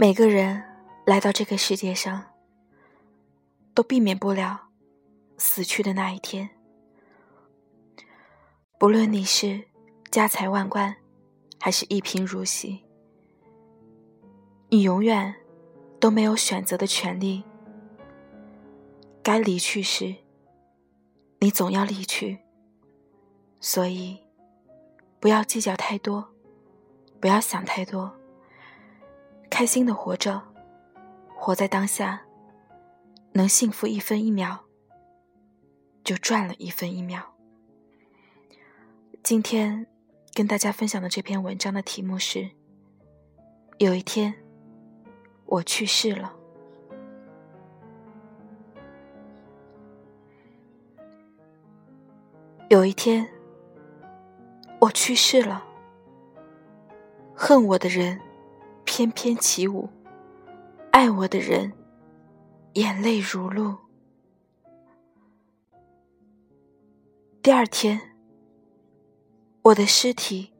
每个人来到这个世界上，都避免不了死去的那一天。不论你是家财万贯，还是一贫如洗，你永远都没有选择的权利。该离去时，你总要离去。所以，不要计较太多，不要想太多。开心的活着，活在当下，能幸福一分一秒，就赚了一分一秒。今天跟大家分享的这篇文章的题目是：有一天，我去世了。有一天，我去世了。恨我的人。翩翩起舞，爱我的人眼泪如露。第二天，我的尸体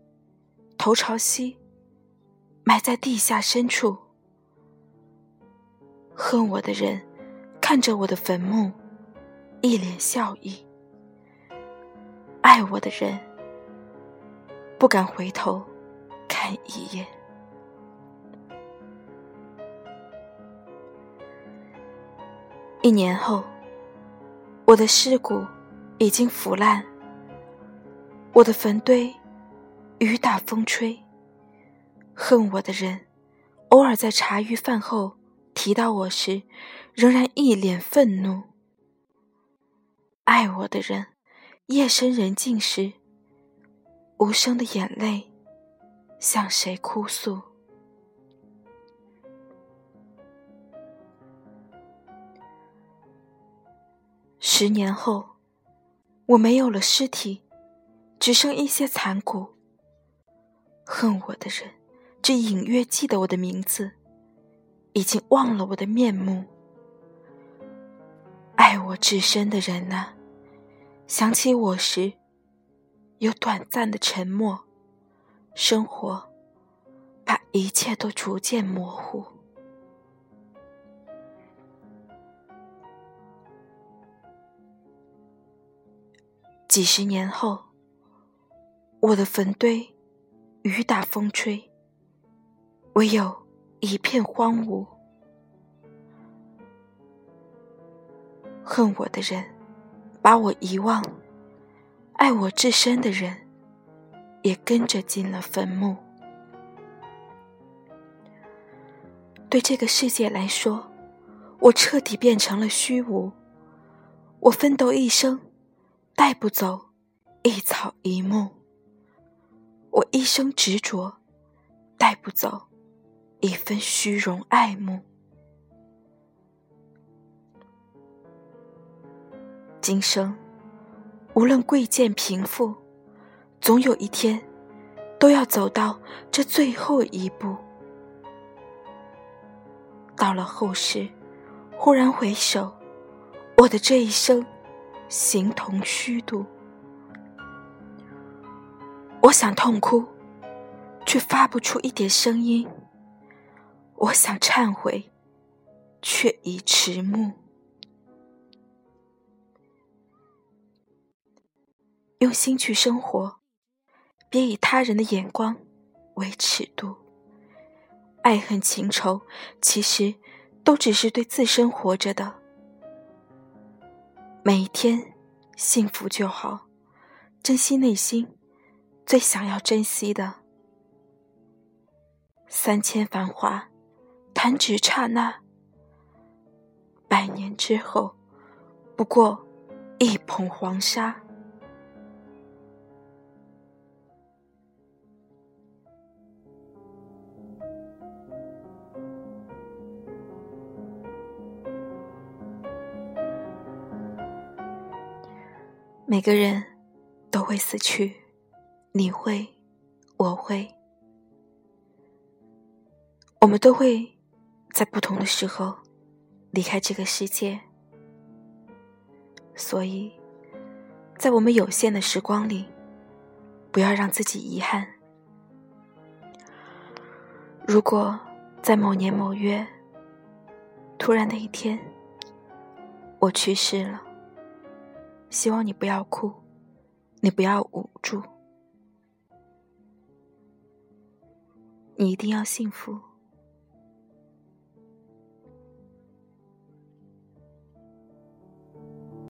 头朝西，埋在地下深处。恨我的人看着我的坟墓，一脸笑意；爱我的人不敢回头看一眼。一年后，我的尸骨已经腐烂，我的坟堆雨打风吹。恨我的人，偶尔在茶余饭后提到我时，仍然一脸愤怒。爱我的人，夜深人静时，无声的眼泪向谁哭诉？十年后，我没有了尸体，只剩一些残骨。恨我的人，只隐约记得我的名字，已经忘了我的面目。爱我至深的人呐，想起我时，有短暂的沉默。生活，把一切都逐渐模糊。几十年后，我的坟堆雨打风吹，唯有一片荒芜。恨我的人把我遗忘，爱我至深的人也跟着进了坟墓。对这个世界来说，我彻底变成了虚无。我奋斗一生。带不走一草一木，我一生执着；带不走一分虚荣爱慕。今生无论贵贱贫富，总有一天都要走到这最后一步。到了后世，忽然回首，我的这一生。形同虚度，我想痛哭，却发不出一点声音；我想忏悔，却已迟暮。用心去生活，别以他人的眼光为尺度。爱恨情仇，其实都只是对自身活着的。每一天，幸福就好，珍惜内心最想要珍惜的。三千繁华，弹指刹那；百年之后，不过一捧黄沙。每个人都会死去，你会，我会，我们都会在不同的时候离开这个世界。所以，在我们有限的时光里，不要让自己遗憾。如果在某年某月，突然的一天，我去世了。希望你不要哭，你不要捂住，你一定要幸福。